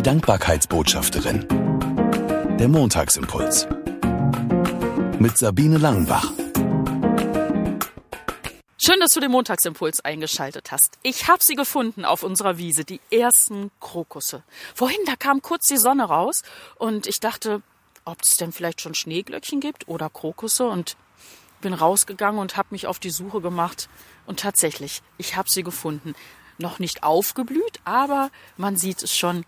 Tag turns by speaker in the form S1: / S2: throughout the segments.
S1: Die Dankbarkeitsbotschafterin. Der Montagsimpuls. Mit Sabine Langenbach.
S2: Schön, dass du den Montagsimpuls eingeschaltet hast. Ich habe sie gefunden auf unserer Wiese, die ersten Krokusse. Vorhin, da kam kurz die Sonne raus und ich dachte, ob es denn vielleicht schon Schneeglöckchen gibt oder Krokusse und bin rausgegangen und habe mich auf die Suche gemacht und tatsächlich, ich habe sie gefunden. Noch nicht aufgeblüht, aber man sieht es schon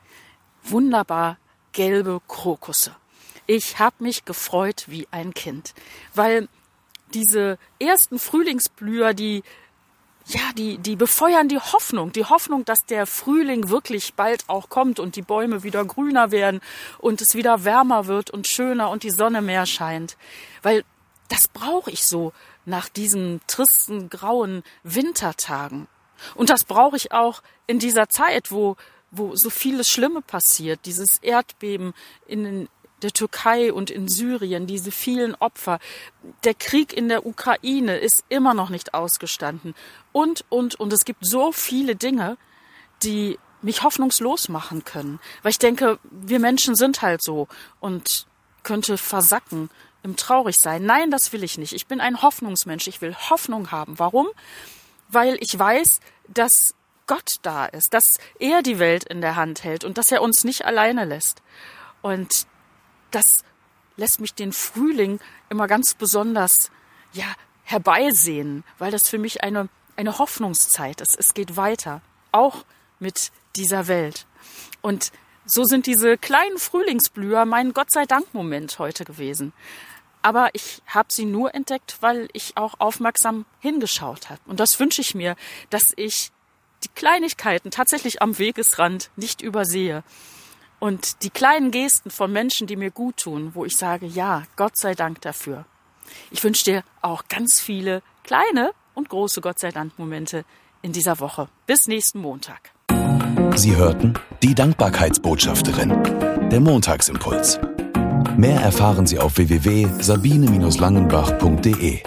S2: wunderbar gelbe Krokusse. Ich habe mich gefreut wie ein Kind, weil diese ersten Frühlingsblüher, die ja, die, die befeuern die Hoffnung, die Hoffnung, dass der Frühling wirklich bald auch kommt und die Bäume wieder grüner werden und es wieder wärmer wird und schöner und die Sonne mehr scheint. Weil das brauche ich so nach diesen tristen, grauen Wintertagen. Und das brauche ich auch in dieser Zeit, wo, wo so vieles Schlimme passiert, dieses Erdbeben in der Türkei und in Syrien, diese vielen Opfer. Der Krieg in der Ukraine ist immer noch nicht ausgestanden. Und, und, und es gibt so viele Dinge, die mich hoffnungslos machen können. Weil ich denke, wir Menschen sind halt so und könnte versacken im Traurigsein. Nein, das will ich nicht. Ich bin ein Hoffnungsmensch. Ich will Hoffnung haben. Warum? Weil ich weiß, dass Gott da ist, dass er die Welt in der Hand hält und dass er uns nicht alleine lässt. Und das lässt mich den Frühling immer ganz besonders, ja, herbeisehen, weil das für mich eine, eine Hoffnungszeit ist. Es geht weiter. Auch mit dieser Welt. Und so sind diese kleinen Frühlingsblüher mein Gott sei Dank Moment heute gewesen. Aber ich habe sie nur entdeckt, weil ich auch aufmerksam hingeschaut habe. Und das wünsche ich mir, dass ich die Kleinigkeiten tatsächlich am Wegesrand nicht übersehe, und die kleinen Gesten von Menschen, die mir gut tun, wo ich sage, ja, Gott sei Dank dafür. Ich wünsche dir auch ganz viele kleine und große Gott sei Dank Momente in dieser Woche. Bis nächsten Montag.
S1: Sie hörten die Dankbarkeitsbotschafterin, der Montagsimpuls. Mehr erfahren Sie auf www.sabine-langenbach.de.